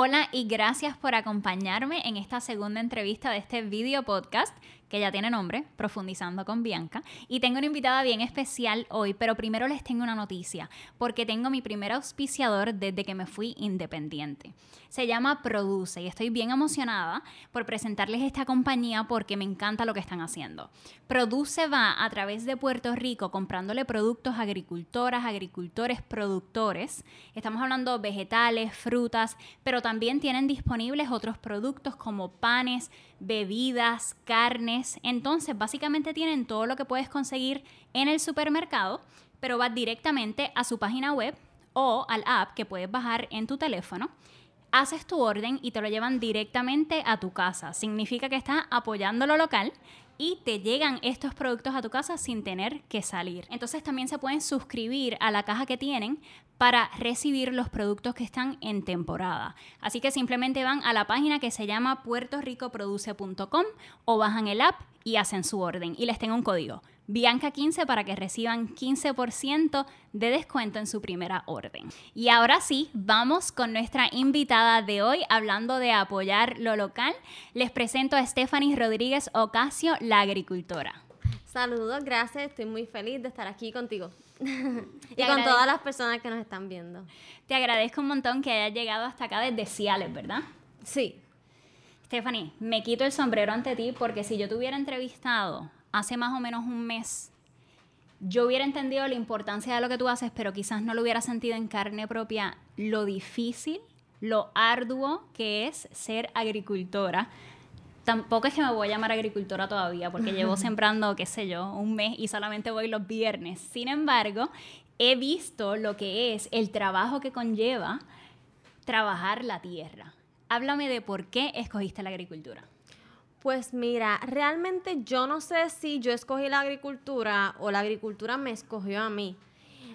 Hola y gracias por acompañarme en esta segunda entrevista de este video podcast que ya tiene nombre, Profundizando con Bianca. Y tengo una invitada bien especial hoy, pero primero les tengo una noticia, porque tengo mi primer auspiciador desde que me fui independiente. Se llama Produce y estoy bien emocionada por presentarles esta compañía porque me encanta lo que están haciendo. Produce va a través de Puerto Rico comprándole productos a agricultoras, agricultores, productores. Estamos hablando vegetales, frutas, pero también tienen disponibles otros productos como panes, bebidas, carnes. Entonces, básicamente tienen todo lo que puedes conseguir en el supermercado, pero vas directamente a su página web o al app que puedes bajar en tu teléfono. Haces tu orden y te lo llevan directamente a tu casa. Significa que estás apoyando lo local y te llegan estos productos a tu casa sin tener que salir. Entonces también se pueden suscribir a la caja que tienen para recibir los productos que están en temporada. Así que simplemente van a la página que se llama puertoricoproduce.com o bajan el app y hacen su orden. Y les tengo un código, Bianca15 para que reciban 15% de descuento en su primera orden. Y ahora sí, vamos con nuestra invitada de hoy hablando de apoyar lo local. Les presento a Stephanie Rodríguez Ocasio, la agricultora. Saludos, gracias, estoy muy feliz de estar aquí contigo y con todas las personas que nos están viendo. Te agradezco un montón que hayas llegado hasta acá desde Ciales, ¿verdad? Sí. Stephanie, me quito el sombrero ante ti porque si yo te hubiera entrevistado hace más o menos un mes, yo hubiera entendido la importancia de lo que tú haces, pero quizás no lo hubiera sentido en carne propia lo difícil, lo arduo que es ser agricultora. Tampoco es que me voy a llamar agricultora todavía, porque llevo sembrando, qué sé yo, un mes y solamente voy los viernes. Sin embargo, he visto lo que es el trabajo que conlleva trabajar la tierra. Háblame de por qué escogiste la agricultura. Pues mira, realmente yo no sé si yo escogí la agricultura o la agricultura me escogió a mí.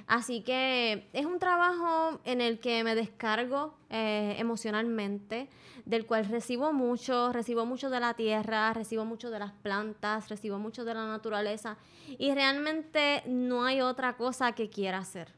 Así que es un trabajo en el que me descargo eh, emocionalmente, del cual recibo mucho, recibo mucho de la tierra, recibo mucho de las plantas, recibo mucho de la naturaleza y realmente no hay otra cosa que quiera hacer.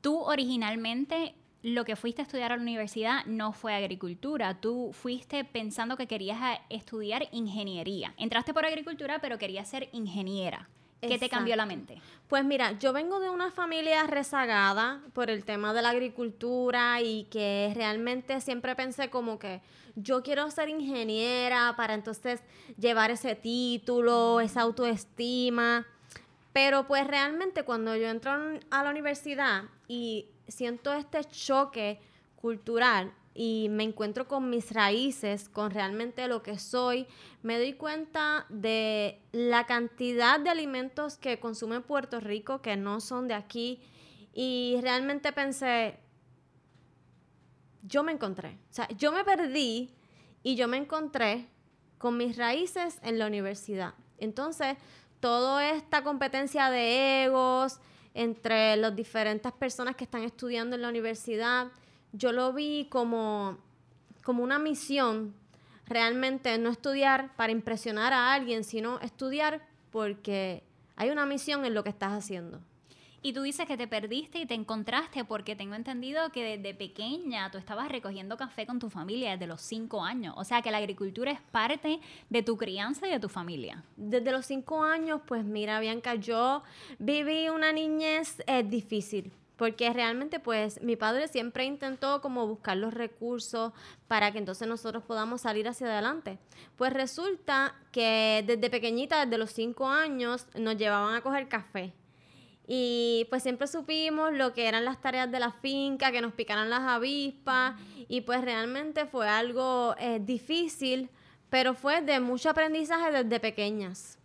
Tú originalmente lo que fuiste a estudiar a la universidad no fue agricultura, tú fuiste pensando que querías estudiar ingeniería. Entraste por agricultura, pero querías ser ingeniera. ¿Qué te cambió la mente? Pues mira, yo vengo de una familia rezagada por el tema de la agricultura y que realmente siempre pensé como que yo quiero ser ingeniera para entonces llevar ese título, esa autoestima. Pero pues realmente cuando yo entro a la universidad y siento este choque cultural y me encuentro con mis raíces, con realmente lo que soy, me doy cuenta de la cantidad de alimentos que consume Puerto Rico que no son de aquí y realmente pensé, yo me encontré, o sea, yo me perdí y yo me encontré con mis raíces en la universidad. Entonces, toda esta competencia de egos, entre las diferentes personas que están estudiando en la universidad. Yo lo vi como, como una misión, realmente no estudiar para impresionar a alguien, sino estudiar porque hay una misión en lo que estás haciendo. Y tú dices que te perdiste y te encontraste porque tengo entendido que desde pequeña tú estabas recogiendo café con tu familia desde los cinco años. O sea que la agricultura es parte de tu crianza y de tu familia. Desde los cinco años, pues mira, Bianca, yo viví una niñez eh, difícil porque realmente pues mi padre siempre intentó como buscar los recursos para que entonces nosotros podamos salir hacia adelante. Pues resulta que desde pequeñita, desde los cinco años, nos llevaban a coger café. Y pues siempre supimos lo que eran las tareas de la finca, que nos picaran las avispas. Y pues realmente fue algo eh, difícil, pero fue de mucho aprendizaje desde pequeñas.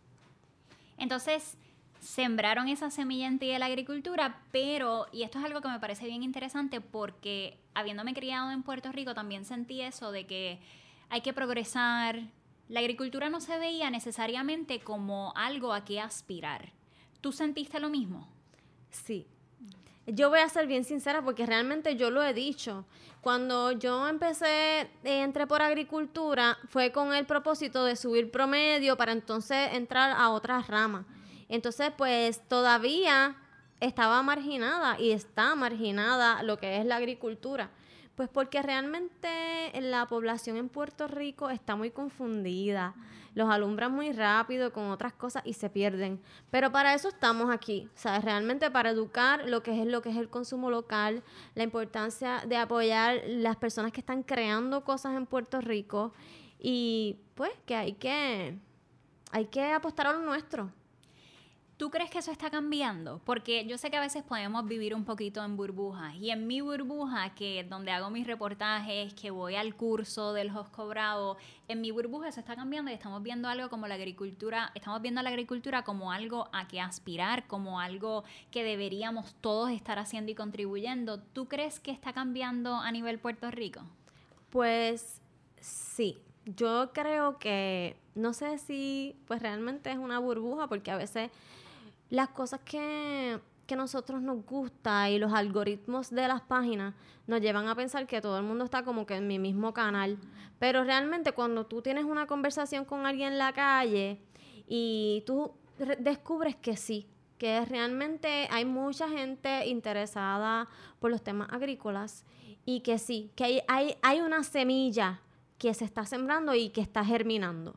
Entonces, sembraron esa semilla en ti de la agricultura, pero, y esto es algo que me parece bien interesante porque habiéndome criado en Puerto Rico también sentí eso de que hay que progresar. La agricultura no se veía necesariamente como algo a qué aspirar. ¿Tú sentiste lo mismo? Sí. Yo voy a ser bien sincera porque realmente yo lo he dicho. Cuando yo empecé, eh, entré por agricultura, fue con el propósito de subir promedio para entonces entrar a otras ramas. Entonces, pues todavía estaba marginada y está marginada lo que es la agricultura. Pues porque realmente la población en Puerto Rico está muy confundida. Los alumbran muy rápido con otras cosas y se pierden. Pero para eso estamos aquí, ¿sabes? Realmente para educar lo que es lo que es el consumo local, la importancia de apoyar las personas que están creando cosas en Puerto Rico y pues que hay que hay que apostar a lo nuestro. ¿Tú crees que eso está cambiando? Porque yo sé que a veces podemos vivir un poquito en burbujas. Y en mi burbuja, que donde hago mis reportajes, que voy al curso del Josco Bravo, en mi burbuja eso está cambiando y estamos viendo algo como la agricultura, estamos viendo a la agricultura como algo a que aspirar, como algo que deberíamos todos estar haciendo y contribuyendo. ¿Tú crees que está cambiando a nivel Puerto Rico? Pues sí, yo creo que no sé si pues realmente es una burbuja porque a veces las cosas que, que nosotros nos gusta y los algoritmos de las páginas nos llevan a pensar que todo el mundo está como que en mi mismo canal. Pero realmente cuando tú tienes una conversación con alguien en la calle y tú descubres que sí, que realmente hay mucha gente interesada por los temas agrícolas y que sí, que hay, hay, hay una semilla que se está sembrando y que está germinando.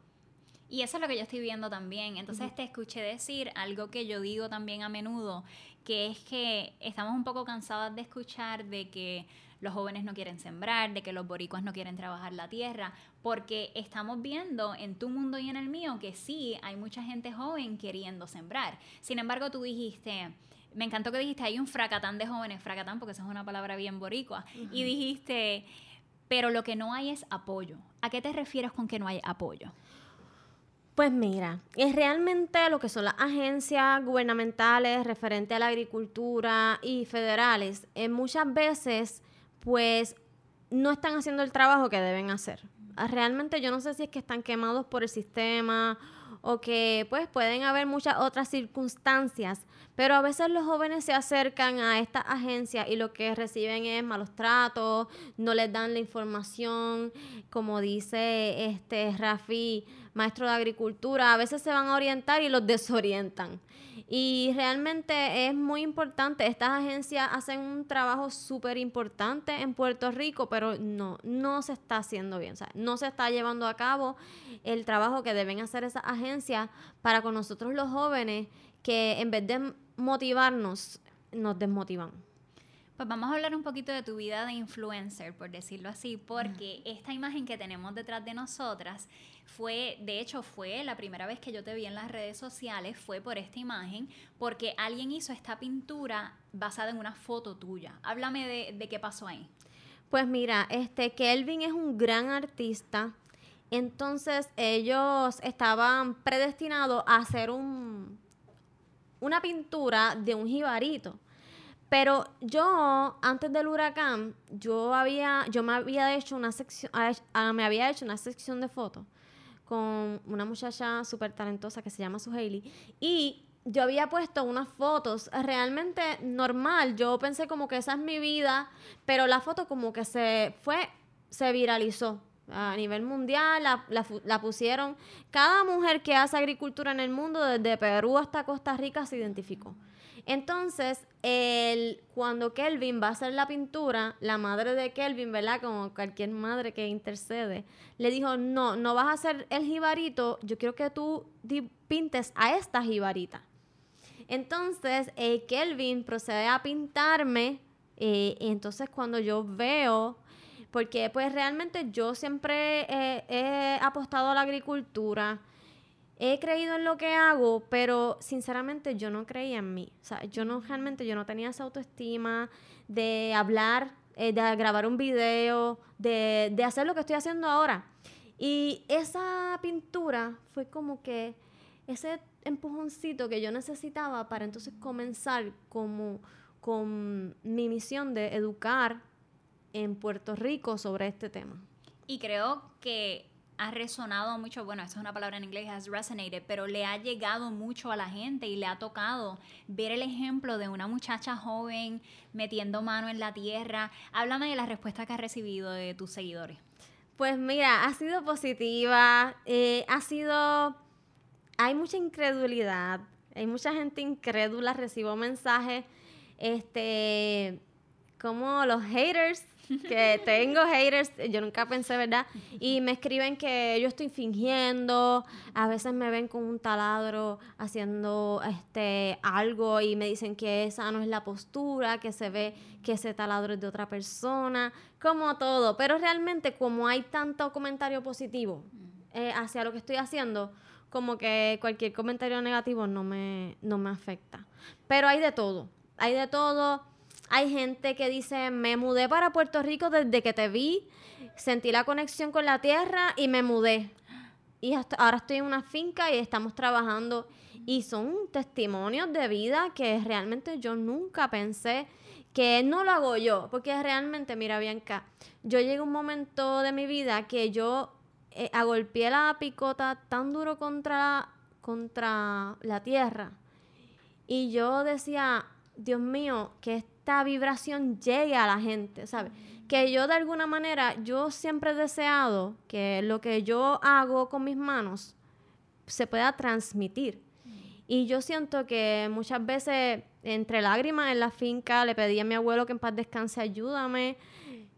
Y eso es lo que yo estoy viendo también. Entonces te escuché decir algo que yo digo también a menudo, que es que estamos un poco cansadas de escuchar de que los jóvenes no quieren sembrar, de que los boricuas no quieren trabajar la tierra, porque estamos viendo en tu mundo y en el mío que sí, hay mucha gente joven queriendo sembrar. Sin embargo, tú dijiste, me encantó que dijiste, hay un fracatán de jóvenes, fracatán porque esa es una palabra bien boricua, y dijiste, pero lo que no hay es apoyo. ¿A qué te refieres con que no hay apoyo? Pues mira, es realmente lo que son las agencias gubernamentales referente a la agricultura y federales, en muchas veces pues no están haciendo el trabajo que deben hacer. Realmente yo no sé si es que están quemados por el sistema o que pues pueden haber muchas otras circunstancias, pero a veces los jóvenes se acercan a estas agencias y lo que reciben es malos tratos, no les dan la información, como dice este Rafi, maestro de agricultura, a veces se van a orientar y los desorientan. Y realmente es muy importante, estas agencias hacen un trabajo súper importante en Puerto Rico, pero no, no se está haciendo bien, no se está llevando a cabo el trabajo que deben hacer esas agencias para con nosotros los jóvenes que en vez de motivarnos, nos desmotivan. Pues vamos a hablar un poquito de tu vida de influencer, por decirlo así, porque esta imagen que tenemos detrás de nosotras fue, de hecho, fue la primera vez que yo te vi en las redes sociales, fue por esta imagen, porque alguien hizo esta pintura basada en una foto tuya. Háblame de, de qué pasó ahí. Pues mira, este Kelvin es un gran artista. Entonces ellos estaban predestinados a hacer un, una pintura de un jibarito. Pero yo, antes del huracán, yo había, yo me había hecho una sección, me había hecho una sección de fotos con una muchacha súper talentosa que se llama Suheili. Y yo había puesto unas fotos realmente normal. Yo pensé como que esa es mi vida, pero la foto como que se fue, se viralizó a nivel mundial, la, la, pusieron. Cada mujer que hace agricultura en el mundo, desde Perú hasta Costa Rica, se identificó. Entonces, el, cuando Kelvin va a hacer la pintura, la madre de Kelvin, ¿verdad? Como cualquier madre que intercede, le dijo, no, no vas a hacer el jibarito, yo quiero que tú pintes a esta jibarita. Entonces, eh, Kelvin procede a pintarme, eh, y entonces cuando yo veo, porque pues realmente yo siempre he apostado a la agricultura, he creído en lo que hago, pero sinceramente yo no creía en mí. O sea, yo no realmente yo no tenía esa autoestima de hablar, eh, de grabar un video, de, de hacer lo que estoy haciendo ahora. Y esa pintura fue como que ese empujoncito que yo necesitaba para entonces comenzar como con mi misión de educar en Puerto Rico sobre este tema. Y creo que ha resonado mucho, bueno, esa es una palabra en inglés, has resonated, pero le ha llegado mucho a la gente y le ha tocado ver el ejemplo de una muchacha joven metiendo mano en la tierra. Háblame de la respuesta que has recibido de tus seguidores. Pues mira, ha sido positiva, eh, ha sido, hay mucha incredulidad, hay mucha gente incrédula, recibo mensajes, este, como los haters que tengo haters, yo nunca pensé, ¿verdad? Y me escriben que yo estoy fingiendo, a veces me ven con un taladro haciendo este algo y me dicen que esa no es la postura, que se ve que ese taladro es de otra persona, como todo, pero realmente como hay tanto comentario positivo eh, hacia lo que estoy haciendo, como que cualquier comentario negativo no me, no me afecta. Pero hay de todo, hay de todo hay gente que dice, me mudé para Puerto Rico desde que te vi, sentí la conexión con la tierra y me mudé. Y hasta ahora estoy en una finca y estamos trabajando. Y son testimonios de vida que realmente yo nunca pensé que no lo hago yo. Porque realmente, mira, Bianca, yo llegué a un momento de mi vida que yo eh, agolpeé la picota tan duro contra, contra la tierra. Y yo decía, Dios mío, que esta vibración llegue a la gente, ¿sabes? Que yo de alguna manera, yo siempre he deseado que lo que yo hago con mis manos se pueda transmitir. Y yo siento que muchas veces, entre lágrimas en la finca, le pedí a mi abuelo que en paz descanse, ayúdame.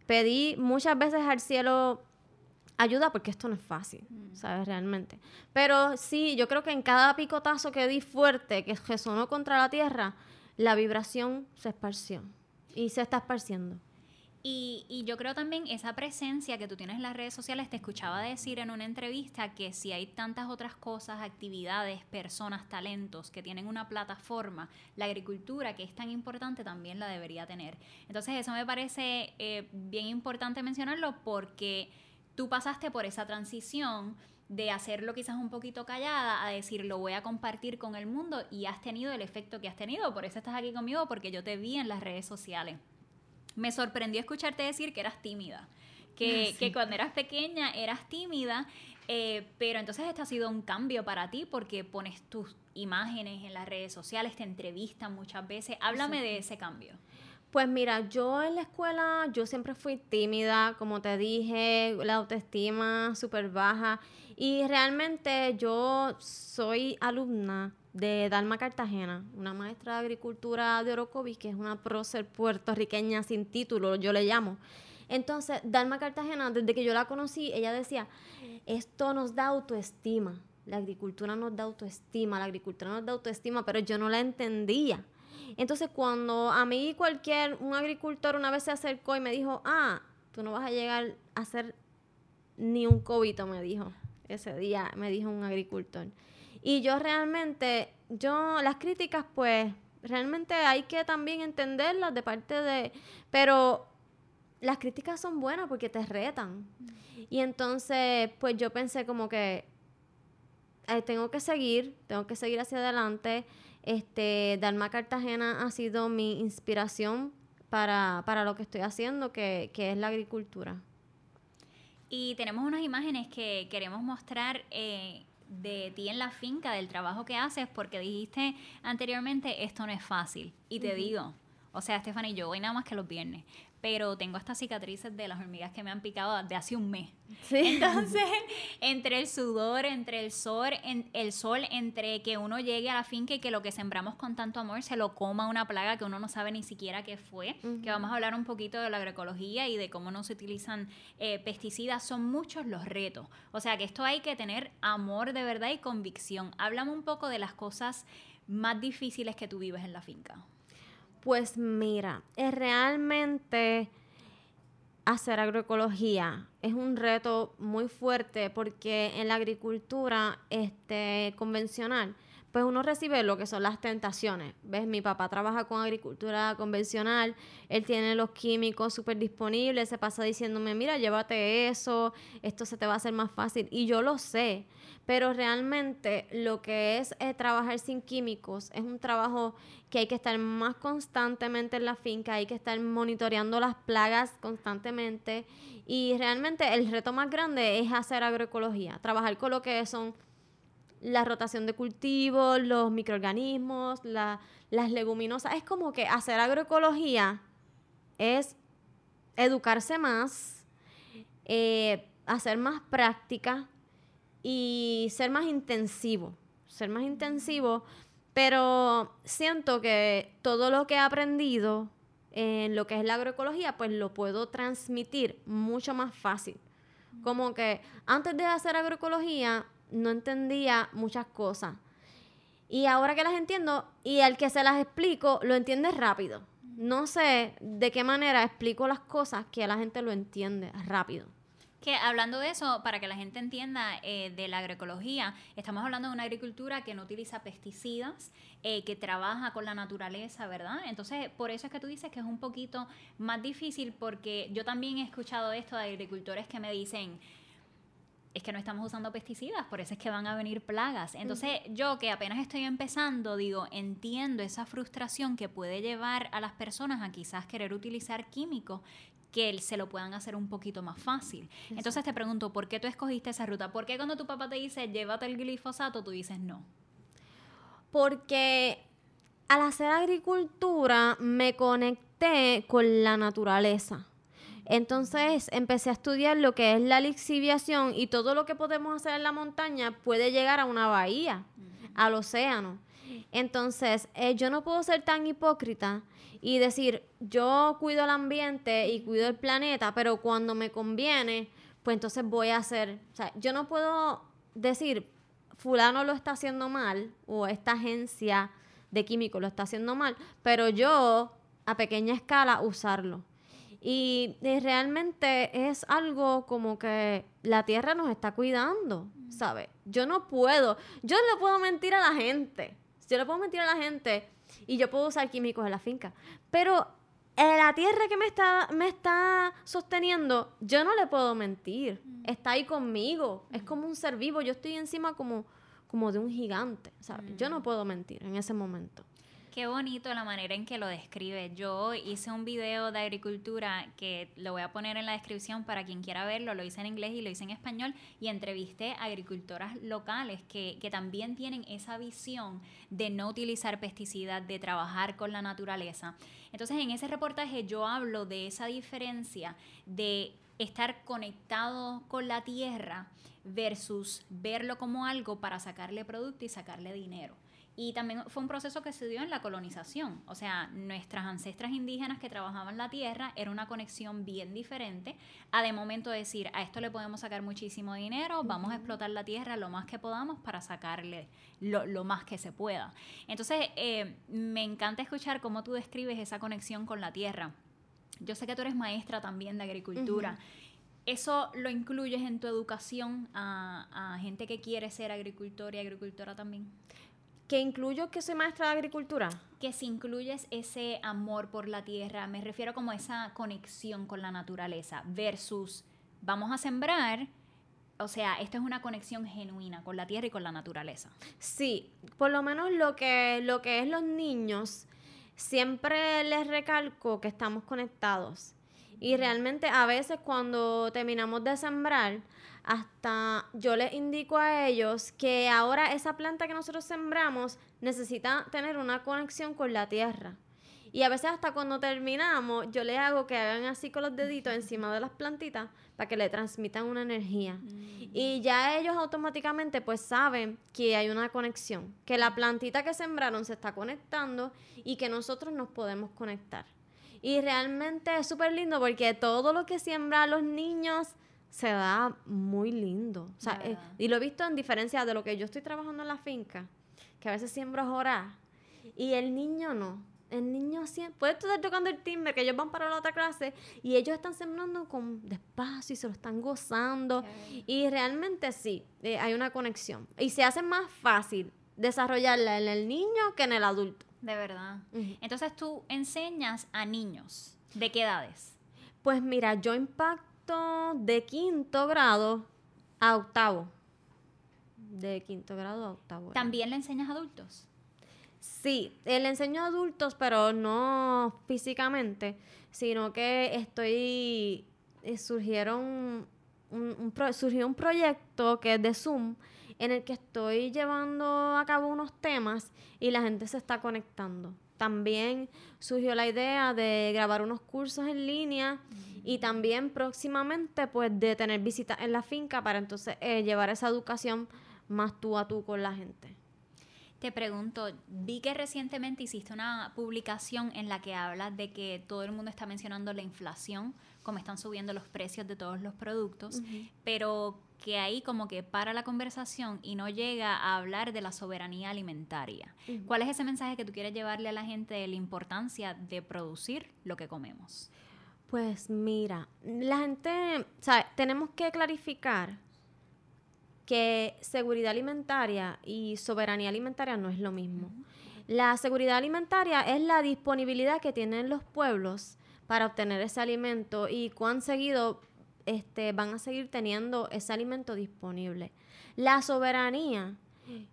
Pedí muchas veces al cielo ayuda porque esto no es fácil, ¿sabes? Realmente. Pero sí, yo creo que en cada picotazo que di fuerte, que resonó contra la tierra, la vibración se esparció y se está esparciendo. Y, yo creo también esa presencia que tú tienes en las redes sociales, te escuchaba decir en una entrevista que si hay tantas otras cosas, actividades, personas, talentos que tienen una plataforma, la agricultura que es tan importante también la debería tener. Entonces eso me parece eh, bien importante mencionarlo porque tú pasaste por esa transición de hacerlo quizás un poquito callada a decir lo voy a compartir con el mundo y has tenido el efecto que has tenido. Por eso estás aquí conmigo, porque yo te vi en las redes sociales. Me sorprendió escucharte decir que eras tímida, que, que cuando eras pequeña eras tímida, eh, pero entonces esto ha sido un cambio para ti porque pones tus imágenes en las redes sociales, te entrevistan muchas veces. Háblame de ese cambio. Pues mira, yo en la escuela, yo siempre fui tímida, como te dije, la autoestima súper baja. Y realmente yo soy alumna de Dalma Cartagena, una maestra de agricultura de Orocovis, que es una prócer puertorriqueña sin título, yo le llamo. Entonces, Dalma Cartagena, desde que yo la conocí, ella decía, esto nos da autoestima, la agricultura nos da autoestima, la agricultura nos da autoestima, pero yo no la entendía. Entonces, cuando a mí cualquier, un agricultor una vez se acercó y me dijo, ah, tú no vas a llegar a hacer ni un cobito, me dijo. Ese día me dijo un agricultor. Y yo realmente, yo, las críticas, pues, realmente hay que también entenderlas de parte de, pero las críticas son buenas porque te retan. Y entonces, pues yo pensé como que eh, tengo que seguir, tengo que seguir hacia adelante. Este, Dalma Cartagena ha sido mi inspiración para, lo que estoy haciendo, que, es la agricultura. Y tenemos unas imágenes que queremos mostrar eh, de ti en la finca, del trabajo que haces, porque dijiste anteriormente, esto no es fácil. Y te digo, o sea, Stephanie, yo voy nada más que los viernes, pero tengo estas cicatrices de las hormigas que me han picado de hace un mes. Entonces, entre el sudor, entre el sol, en, el sol, entre que uno llegue a la finca y que lo que sembramos con tanto amor se lo coma una plaga que uno no sabe ni siquiera qué fue, que vamos a hablar un poquito de la agroecología y de cómo no se utilizan eh, pesticidas, son muchos los retos. O sea que esto hay que tener amor de verdad y convicción. Háblame un poco de las cosas más difíciles que tú vives en la finca. Pues mira, es realmente hacer agroecología es un reto muy fuerte porque en la agricultura este, convencional pues uno recibe lo que son las tentaciones. ¿Ves? Mi papá trabaja con agricultura convencional, él tiene los químicos súper disponibles, se pasa diciéndome, mira, llévate eso, esto se te va a hacer más fácil. Y yo lo sé, pero realmente lo que es eh, trabajar sin químicos es un trabajo que hay que estar más constantemente en la finca, hay que estar monitoreando las plagas constantemente y realmente el reto más grande es hacer agroecología, trabajar con lo que son la rotación de cultivos, los microorganismos, las leguminosas. Es como que hacer agroecología es educarse más, eh, hacer más práctica y ser más intensivo. Ser más intensivo, pero siento que todo lo que he aprendido en lo que es la agroecología, pues lo puedo transmitir mucho más fácil. Como que antes de hacer agroecología no entendía muchas cosas. Y ahora que las entiendo y al que se las explico, lo entiende rápido. No sé de qué manera explico las cosas que la gente lo entiende rápido. Que hablando de eso, para que la gente entienda eh, de la agroecología, estamos hablando de una agricultura que no utiliza pesticidas, eh, que trabaja con la naturaleza, ¿verdad? Entonces, por eso es que tú dices que es un poquito más difícil, porque yo también he escuchado esto de agricultores que me dicen, es que no estamos usando pesticidas, por eso es que van a venir plagas. Entonces, yo que apenas estoy empezando, digo, entiendo esa frustración que puede llevar a las personas a quizás querer utilizar químicos que se lo puedan hacer un poquito más fácil. Entonces te pregunto, ¿por qué tú escogiste esa ruta? ¿Por qué cuando tu papá te dice, llévate el glifosato, tú dices no? Porque al hacer agricultura me conecté con la naturaleza. Entonces empecé a estudiar lo que es la lixiviación y todo lo que podemos hacer en la montaña puede llegar a una bahía, al océano. Entonces, eh, yo no puedo ser tan hipócrita y decir, yo cuido el ambiente y cuido el planeta, pero cuando me conviene, pues entonces voy a hacer, o sea, yo no puedo decir, fulano lo está haciendo mal o esta agencia de químicos lo está haciendo mal, pero yo a pequeña escala usarlo. Y, realmente es algo como que la tierra nos está cuidando, ¿sabes? Yo no puedo, yo no le puedo mentir a la gente. Yo le puedo mentir a la gente y yo puedo usar químicos en la finca. Pero en la tierra que me está, me está sosteniendo, yo no le puedo mentir. Mm. Está ahí conmigo. Es como un ser vivo. Yo estoy encima como, como de un gigante. ¿sabes? Yo no mm. puedo mentir en ese momento. Qué bonito la manera en que lo describe. Yo hice un video de agricultura que lo voy a poner en la descripción para quien quiera verlo. Lo hice en inglés y lo hice en español y entrevisté a agricultoras locales que, que también tienen esa visión de no utilizar pesticidas, de trabajar con la naturaleza. Entonces en ese reportaje yo hablo de esa diferencia de estar conectado con la tierra versus verlo como algo para sacarle producto y sacarle dinero. Y también fue un proceso que se dio en la colonización. O sea, nuestras ancestras indígenas que trabajaban la tierra era una conexión bien diferente a de momento decir, a esto le podemos sacar muchísimo dinero, vamos a explotar la tierra lo más que podamos para sacarle lo, más que se pueda. Entonces, eh, me encanta escuchar cómo tú describes esa conexión con la tierra. Yo sé que tú eres maestra también de agricultura. ¿Eso lo incluyes en tu educación a, a gente que quiere ser agricultor y agricultora también? ¿Que incluyo que soy maestra de agricultura? Que si incluyes ese amor por la tierra, me refiero como esa conexión con la naturaleza versus vamos a sembrar, o sea, esto es una conexión genuina con la tierra y con la naturaleza. Sí, por lo menos lo que, lo que es los niños, siempre les recalco que estamos conectados. Y realmente a veces cuando terminamos de sembrar, hasta yo les indico a ellos que ahora esa planta que nosotros sembramos necesita tener una conexión con la tierra. Y a veces hasta cuando terminamos, yo les hago que hagan así con los deditos encima de las plantitas para que le transmitan una energía. Mm. Y ya ellos automáticamente pues saben que hay una conexión, que la plantita que sembraron se está conectando y que nosotros nos podemos conectar. Y realmente es súper lindo porque todo lo que siembran los niños se da muy lindo. O sea, eh, y lo he visto en diferencia de lo que yo estoy trabajando en la finca, que a veces siembro jorar, y el niño no. El niño siempre, puede estar tocando el timbre, que ellos van para la otra clase, y ellos están sembrando con despacio y se lo están gozando. Y realmente sí, eh, hay una conexión. Y se hace más fácil desarrollarla en el niño que en el adulto. De verdad. Entonces tú enseñas a niños. ¿De qué edades? Pues mira, yo impacto de quinto grado a octavo. De quinto grado a octavo. ¿También le enseñas a adultos? Sí, eh, le enseño a adultos, pero no físicamente, sino que estoy, eh, surgieron un, surgió un proyecto que es de Zoom, en el que estoy llevando a cabo unos temas y la gente se está conectando. También surgió la idea de grabar unos cursos en línea y también próximamente pues de tener visitas en la finca para entonces eh, llevar esa educación más tú a tú con la gente. Te pregunto, vi que recientemente hiciste una publicación en la que hablas de que todo el mundo está mencionando la inflación, como están subiendo los precios de todos los productos, pero que ahí como que para la conversación y no llega a hablar de la soberanía alimentaria. ¿Cuál es ese mensaje que tú quieres llevarle a la gente de la importancia de producir lo que comemos? Pues mira, la gente, o sea, tenemos que clarificar que seguridad alimentaria y soberanía alimentaria no es lo mismo. La seguridad alimentaria es la disponibilidad que tienen los pueblos para obtener ese alimento y cuán seguido este, van a seguir teniendo ese alimento disponible. La soberanía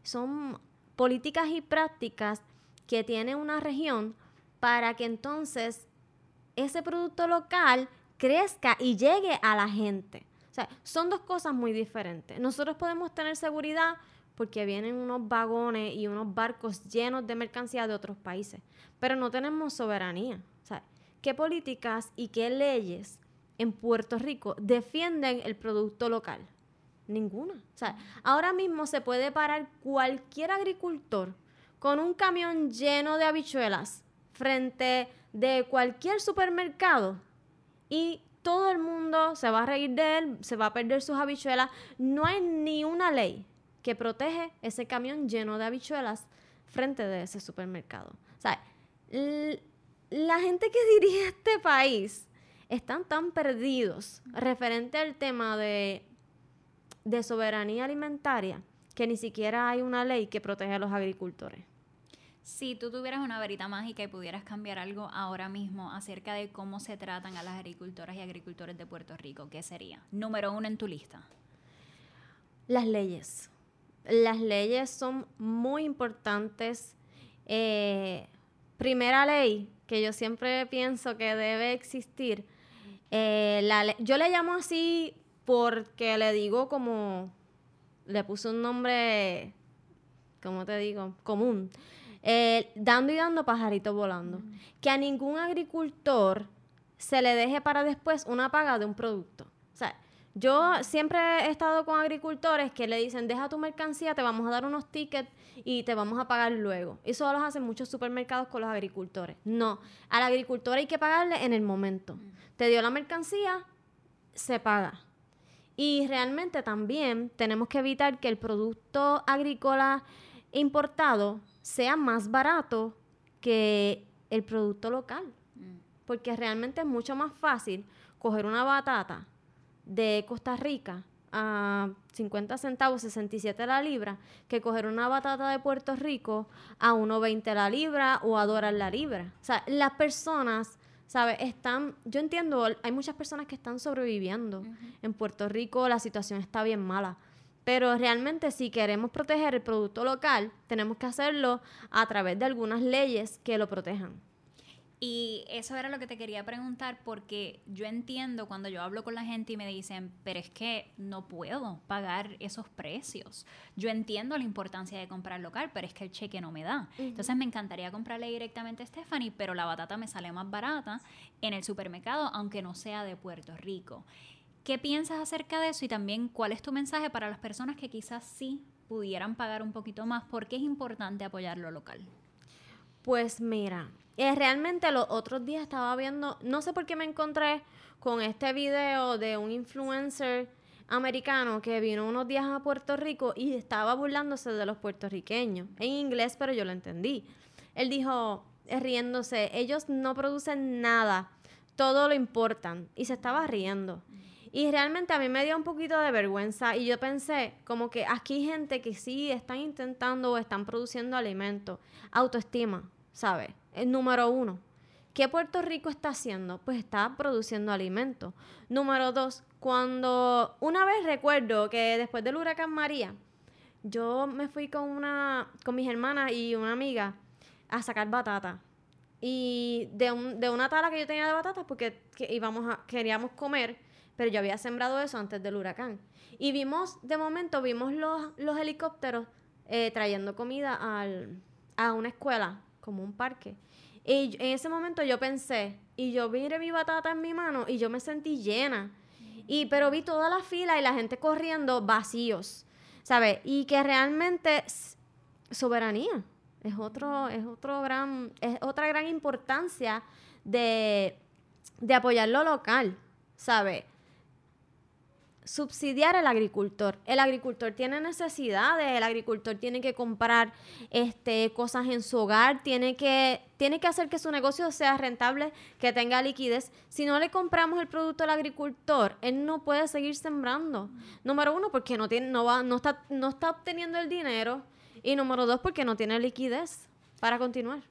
son políticas y prácticas que tiene una región para que entonces ese producto local crezca y llegue a la gente. O sea, son dos cosas muy diferentes. Nosotros podemos tener seguridad porque vienen unos vagones y unos barcos llenos de mercancía de otros países, pero no tenemos soberanía. O sea, ¿qué políticas y qué leyes en Puerto Rico defienden el producto local? Ninguna. O sea, ahora mismo se puede parar cualquier agricultor con un camión lleno de habichuelas frente de cualquier supermercado y todo el mundo se va a reír de él, se va a perder sus habichuelas. No hay ni una ley que protege ese camión lleno de habichuelas frente de ese supermercado. O sea, la gente que dirige este país están tan perdidos referente al tema de, de soberanía alimentaria que ni siquiera hay una ley que protege a los agricultores. Si tú tuvieras una varita mágica y pudieras cambiar algo ahora mismo acerca de cómo se tratan a las agricultoras y agricultores de Puerto Rico, ¿qué sería? Número uno en tu lista. Las leyes. Las leyes son muy importantes. Eh, primera ley que yo siempre pienso que debe existir. Eh, yo le llamo así porque le digo como, le puse un nombre, ¿cómo te digo? Común. Eh, dando y dando pajaritos volando. Que a ningún agricultor se le deje para después una paga de un producto. O sea, yo siempre he estado con agricultores que le dicen, deja tu mercancía, te vamos a dar unos tickets y te vamos a pagar luego. Eso lo hacen muchos supermercados con los agricultores. No, al agricultor hay que pagarle en el momento. Te dio la mercancía, se paga. Y realmente también tenemos que evitar que el producto agrícola importado sea más barato que el producto local. Mm. Porque realmente es mucho más fácil coger una batata de Costa Rica a 50 centavos, 67 la libra, que coger una batata de Puerto Rico a 1.20 la libra o a dólar la libra. O sea, las personas, ¿sabes? Están, yo entiendo, hay muchas personas que están sobreviviendo. En Puerto Rico la situación está bien mala. Pero realmente si queremos proteger el producto local, tenemos que hacerlo a través de algunas leyes que lo protejan. Y eso era lo que te quería preguntar porque yo entiendo cuando yo hablo con la gente y me dicen, pero es que no puedo pagar esos precios. Yo entiendo la importancia de comprar local, pero es que el cheque no me da. Entonces me encantaría comprarle directamente a Stephanie, pero la batata me sale más barata en el supermercado, aunque no sea de Puerto Rico. ¿Qué piensas acerca de eso y también cuál es tu mensaje para las personas que quizás sí pudieran pagar un poquito más? ¿Por qué es importante apoyar lo local? Pues mira, eh, realmente los otros días estaba viendo, no sé por qué me encontré con este video de un influencer americano que vino unos días a Puerto Rico y estaba burlándose de los puertorriqueños, en inglés, pero yo lo entendí. Él dijo, eh, riéndose, ellos no producen nada, todo lo importan, y se estaba riendo. Y realmente a mí me dio un poquito de vergüenza y yo pensé como que aquí hay gente que sí están intentando o están produciendo alimentos. Autoestima, ¿sabes? El número uno. ¿Qué Puerto Rico está haciendo? Pues está produciendo alimentos. Número dos, cuando una vez recuerdo que después del huracán María, yo me fui con una, con mis hermanas y una amiga a sacar batata. Y de, un, de una tala que yo tenía de batatas, porque íbamos a, queríamos comer, pero yo había sembrado eso antes del huracán. Y vimos, de momento, vimos los, los helicópteros eh, trayendo comida al, a una escuela, como un parque. Y en ese momento yo pensé, y yo miré mi batata en mi mano y yo me sentí llena. Y, pero vi toda la fila y la gente corriendo vacíos, ¿sabes? Y que realmente soberanía. Es otro, es otro gran, es otra gran importancia de, de apoyar lo local, ¿sabes? Subsidiar al agricultor. El agricultor tiene necesidades, el agricultor tiene que comprar este, cosas en su hogar, tiene que, tiene que hacer que su negocio sea rentable, que tenga liquidez. Si no le compramos el producto al agricultor, él no puede seguir sembrando. Número uno, porque no, tiene, no, va, no, está, no está obteniendo el dinero. Y número dos, porque no tiene liquidez para continuar.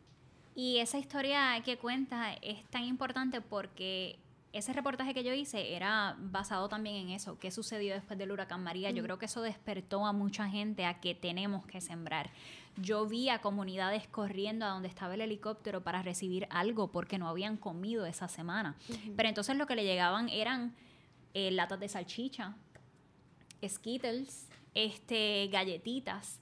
Y esa historia que cuenta es tan importante porque ese reportaje que yo hice era basado también en eso, qué sucedió después del huracán María. Yo creo que eso despertó a mucha gente a que tenemos que sembrar. Yo vi a comunidades corriendo a donde estaba el helicóptero para recibir algo porque no habían comido esa semana. Pero entonces lo que le llegaban eran eh, latas de salchicha, skittles, este, galletitas,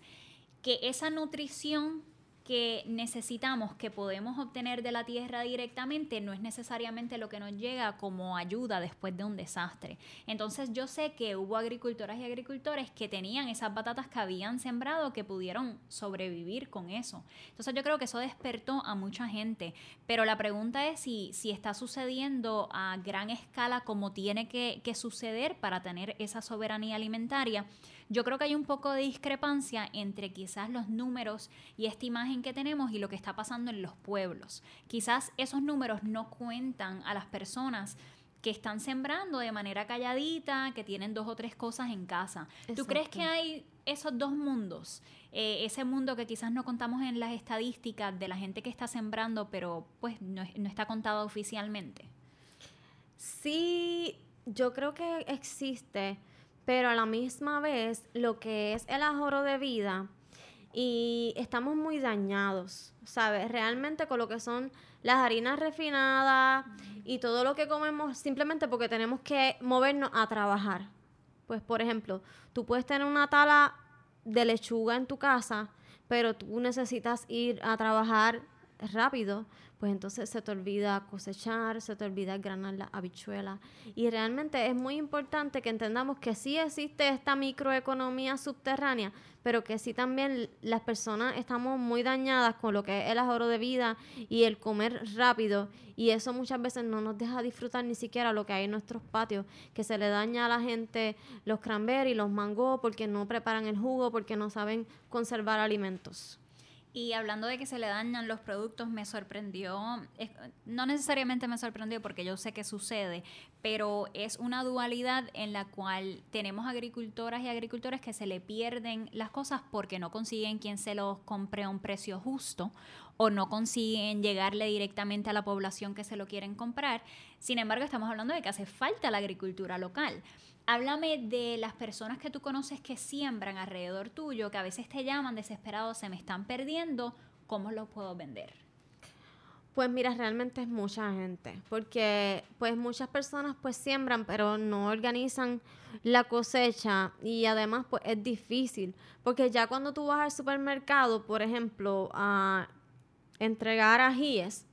que esa nutrición que necesitamos, que podemos obtener de la tierra directamente, no es necesariamente lo que nos llega como ayuda después de un desastre. Entonces yo sé que hubo agricultoras y agricultores que tenían esas batatas que habían sembrado que pudieron sobrevivir con eso. Entonces yo creo que eso despertó a mucha gente. Pero la pregunta es si, si está sucediendo a gran escala como tiene que, que suceder para tener esa soberanía alimentaria. Yo creo que hay un poco de discrepancia entre quizás los números y esta imagen que tenemos y lo que está pasando en los pueblos. Quizás esos números no cuentan a las personas que están sembrando de manera calladita, que tienen dos o tres cosas en casa. ¿Tú crees que hay esos dos mundos? Eh, ese mundo que quizás no contamos en las estadísticas de la gente que está sembrando, pero pues no, no está contado oficialmente. Sí, yo creo que existe pero a la misma vez lo que es el ahorro de vida y estamos muy dañados, ¿sabes? Realmente con lo que son las harinas refinadas y todo lo que comemos simplemente porque tenemos que movernos a trabajar. Pues por ejemplo, tú puedes tener una tala de lechuga en tu casa, pero tú necesitas ir a trabajar rápido, pues entonces se te olvida cosechar, se te olvida granar la habichuela. Y realmente es muy importante que entendamos que sí existe esta microeconomía subterránea, pero que sí también las personas estamos muy dañadas con lo que es el ahorro de vida y el comer rápido. Y eso muchas veces no nos deja disfrutar ni siquiera lo que hay en nuestros patios, que se le daña a la gente los cranberries, los mangos, porque no preparan el jugo, porque no saben conservar alimentos. Y hablando de que se le dañan los productos, me sorprendió, no necesariamente me sorprendió porque yo sé que sucede, pero es una dualidad en la cual tenemos agricultoras y agricultores que se le pierden las cosas porque no consiguen quien se los compre a un precio justo o no consiguen llegarle directamente a la población que se lo quieren comprar. Sin embargo, estamos hablando de que hace falta la agricultura local. Háblame de las personas que tú conoces que siembran alrededor tuyo, que a veces te llaman desesperados, se me están perdiendo, ¿cómo los puedo vender? Pues mira, realmente es mucha gente, porque pues muchas personas pues siembran, pero no organizan la cosecha y además pues es difícil, porque ya cuando tú vas al supermercado, por ejemplo, a entregar ajíes,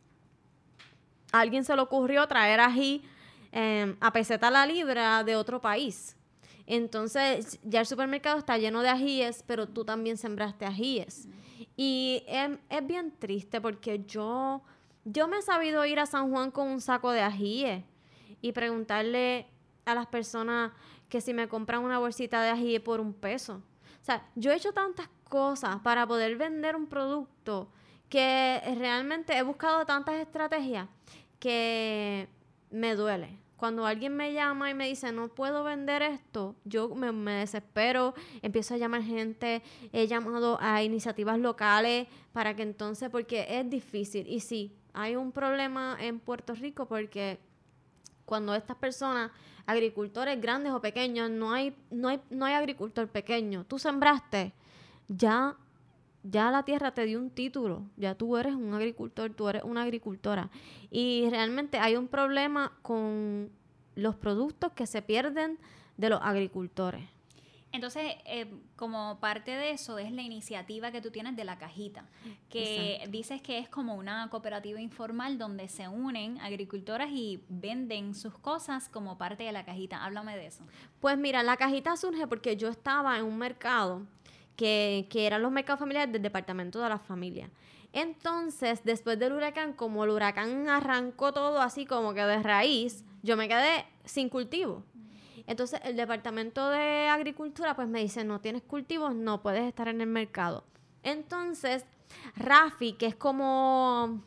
a alguien se le ocurrió traer ají Em, a peseta la libra de otro país. Entonces, ya el supermercado está lleno de ajíes, pero tú también sembraste ajíes. Y es, bien triste porque yo, yo me he sabido ir a San Juan con un saco de ajíes y preguntarle a las personas que si me compran una bolsita de ajíes por un peso. O sea, yo he hecho tantas cosas para poder vender un producto que realmente he buscado tantas estrategias que me duele. Cuando alguien me llama y me dice, no puedo vender esto, yo me, desespero, empiezo a llamar gente, he llamado a iniciativas locales para que entonces, porque es difícil. Y sí, hay un problema en Puerto Rico porque cuando estas personas, agricultores grandes o pequeños, no hay, no hay, no hay agricultor pequeño, tú sembraste, ya ya la tierra te dio un título, ya tú eres un agricultor, tú eres una agricultora. Y realmente hay un problema con los productos que se pierden de los agricultores. Entonces, eh, como parte de eso es la iniciativa que tú tienes de la cajita, que dices que es como una cooperativa informal donde se unen agricultoras y venden sus cosas como parte de la cajita. Háblame de eso. Pues mira, la cajita surge porque yo estaba en un mercado que, eran los mercados familiares del departamento de la familia. Entonces, después del huracán, como el huracán arrancó todo así como que de raíz, yo me quedé sin cultivo. Entonces, el departamento de agricultura pues me dice, no tienes cultivos, no puedes estar en el mercado. Entonces, Rafi, que es como,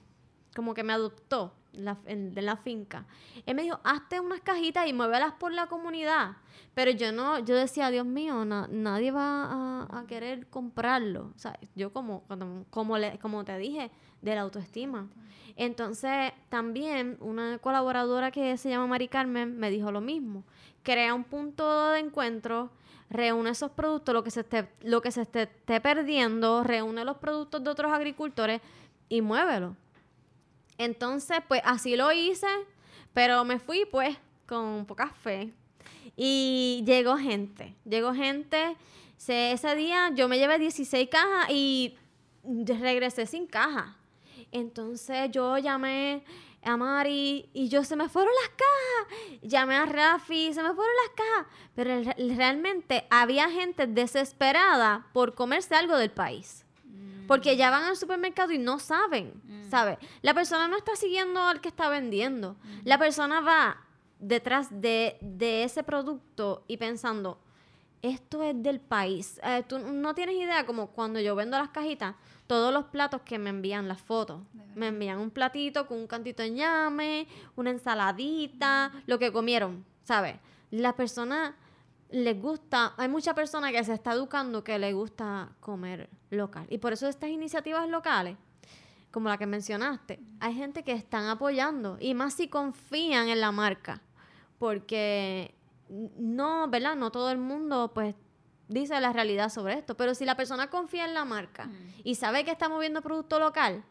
como que me adoptó de la finca, él me dijo, hazte unas cajitas y muévelas por la comunidad. Pero yo no, yo decía, Dios mío, nadie va a, querer comprarlo. O sea, yo como, como, le, como te dije, de la autoestima. Entonces, también una colaboradora que se llama Mari Carmen me dijo lo mismo. Crea un punto de encuentro, reúne esos productos, lo que se esté, lo que se esté, perdiendo, reúne los productos de otros agricultores y muévelo. Entonces, pues así lo hice, pero me fui pues con poca fe y llegó gente, llegó gente. ese día yo me llevé 16 cajas y regresé sin caja. Entonces yo llamé a Mari y yo se me fueron las cajas. Llamé a Rafi, se me fueron las cajas. Pero realmente había gente desesperada por comerse algo del país. Porque ya van al supermercado y no saben, mm. ¿sabes? La persona no está siguiendo al que está vendiendo. La persona va detrás de, ese producto y pensando, esto es del país. Eh, tú no tienes idea como cuando yo vendo las cajitas, todos los platos que me envían las fotos. Me envían un platito con un cantito de ñame, una ensaladita, lo que comieron, ¿sabes? Las personas les gusta, hay mucha persona que se está educando que le gusta comer local. Y por eso estas iniciativas locales como la que mencionaste, hay gente que están apoyando y más si confían en la marca porque no, ¿verdad? No todo el mundo pues dice la realidad sobre esto, pero si la persona confía en la marca y sabe que está moviendo producto local,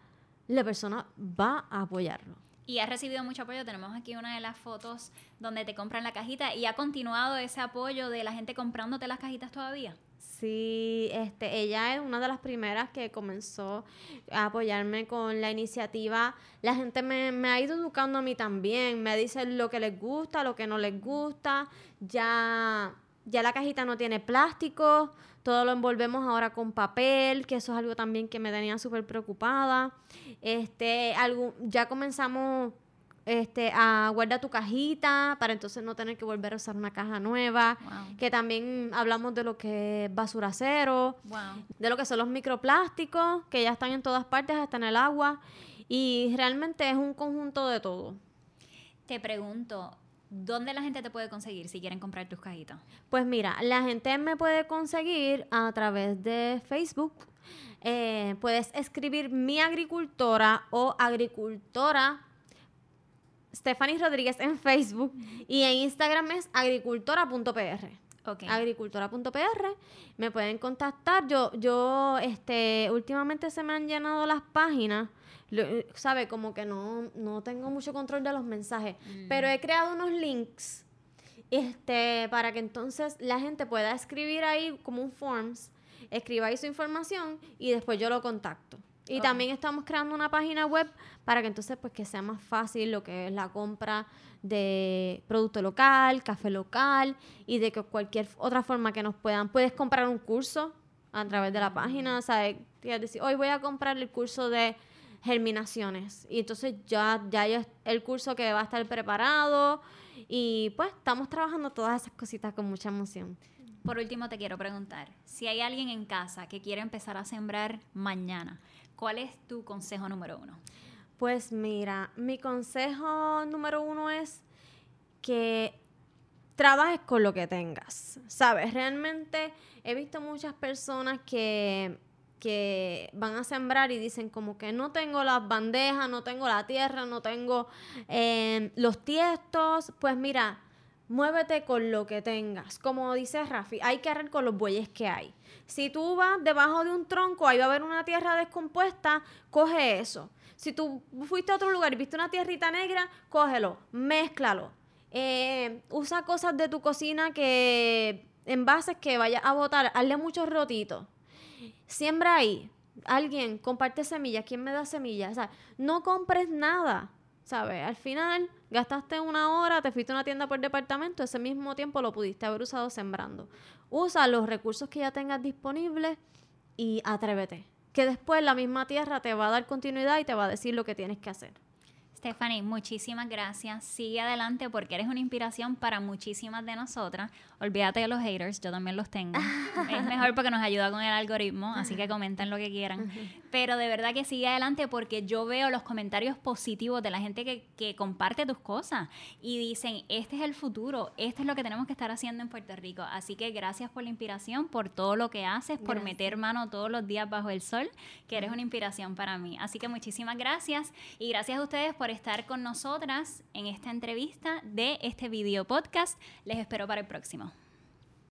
la persona va a apoyarlo. Y ha recibido mucho apoyo. Tenemos aquí una de las fotos donde te compran la cajita y ha continuado ese apoyo de la gente comprándote las cajitas todavía. Sí, este, ella es una de las primeras que comenzó a apoyarme con la iniciativa. La gente me, me, ha ido educando a mí también, me dice lo que les gusta, lo que no les gusta. Ya, ya la cajita no tiene plástico, todo lo envolvemos ahora con papel, que eso es algo también que me tenía súper preocupada. Este, algo, ya comenzamos este, a guarda tu cajita para entonces no tener que volver a usar una caja nueva. Que también hablamos de lo que es basura cero, de lo que son los microplásticos, que ya están en todas partes, hasta en el agua. Y realmente es un conjunto de todo. Te pregunto, ¿dónde la gente te puede conseguir si quieren comprar tus cajitas? Pues mira, la gente me puede conseguir a través de Facebook. Eh, puedes escribir mi agricultora o agricultora Stephanie Rodríguez en Facebook y en Instagram es agricultora.pr. Okay. Agricultora.pr. Me pueden contactar. Yo, yo, este, últimamente se me han llenado las páginas. Sabe, como que no, no tengo mucho control de los mensajes. Mm. Pero he creado unos links este, para que entonces la gente pueda escribir ahí como un forms, escriba ahí su información y después yo lo contacto. Y también estamos creando una página web para que entonces pues que sea más fácil lo que es la compra de producto local, café local y de que cualquier otra forma que nos puedan. Puedes comprar un curso a través de la página, ¿sabes? decir, hoy voy a comprar el curso de germinaciones y entonces ya ya es el curso que va a estar preparado y pues estamos trabajando todas esas cositas con mucha emoción. Por último te quiero preguntar, si hay alguien en casa que quiere empezar a sembrar mañana, ¿cuál es tu consejo número uno? Pues mira, mi consejo número uno es que trabajes con lo que tengas. Sabes, realmente he visto muchas personas que, que van a sembrar y dicen como que no tengo las bandejas, no tengo la tierra, no tengo eh, los tiestos. Pues mira, muévete con lo que tengas. Como dice Rafi, hay que arreglar con los bueyes que hay. Si tú vas debajo de un tronco, ahí va a haber una tierra descompuesta, coge eso. Si tú fuiste a otro lugar y viste una tierrita negra, cógelo, mézclalo. Eh, usa cosas de tu cocina que envases que vayas a botar, hazle muchos rotitos. Siembra ahí. Alguien comparte semillas. ¿Quién me da semillas? O sea, no compres nada. ¿Sabes? Al final, gastaste una hora, te fuiste a una tienda por departamento, ese mismo tiempo lo pudiste haber usado sembrando. Usa los recursos que ya tengas disponibles y atrévete. Que después la misma tierra te va a dar continuidad y te va a decir lo que tienes que hacer. Stephanie, muchísimas gracias. Sigue adelante porque eres una inspiración para muchísimas de nosotras. Olvídate de los haters, yo también los tengo. es mejor porque nos ayuda con el algoritmo, así que comenten lo que quieran. Pero de verdad que sigue adelante porque yo veo los comentarios positivos de la gente que, que comparte tus cosas y dicen, este es el futuro, esto es lo que tenemos que estar haciendo en Puerto Rico. Así que gracias por la inspiración, por todo lo que haces, por meter mano todos los días bajo el sol, que eres una inspiración para mí. Así que muchísimas gracias y gracias a ustedes por estar con nosotras en esta entrevista de este video podcast. Les espero para el próximo.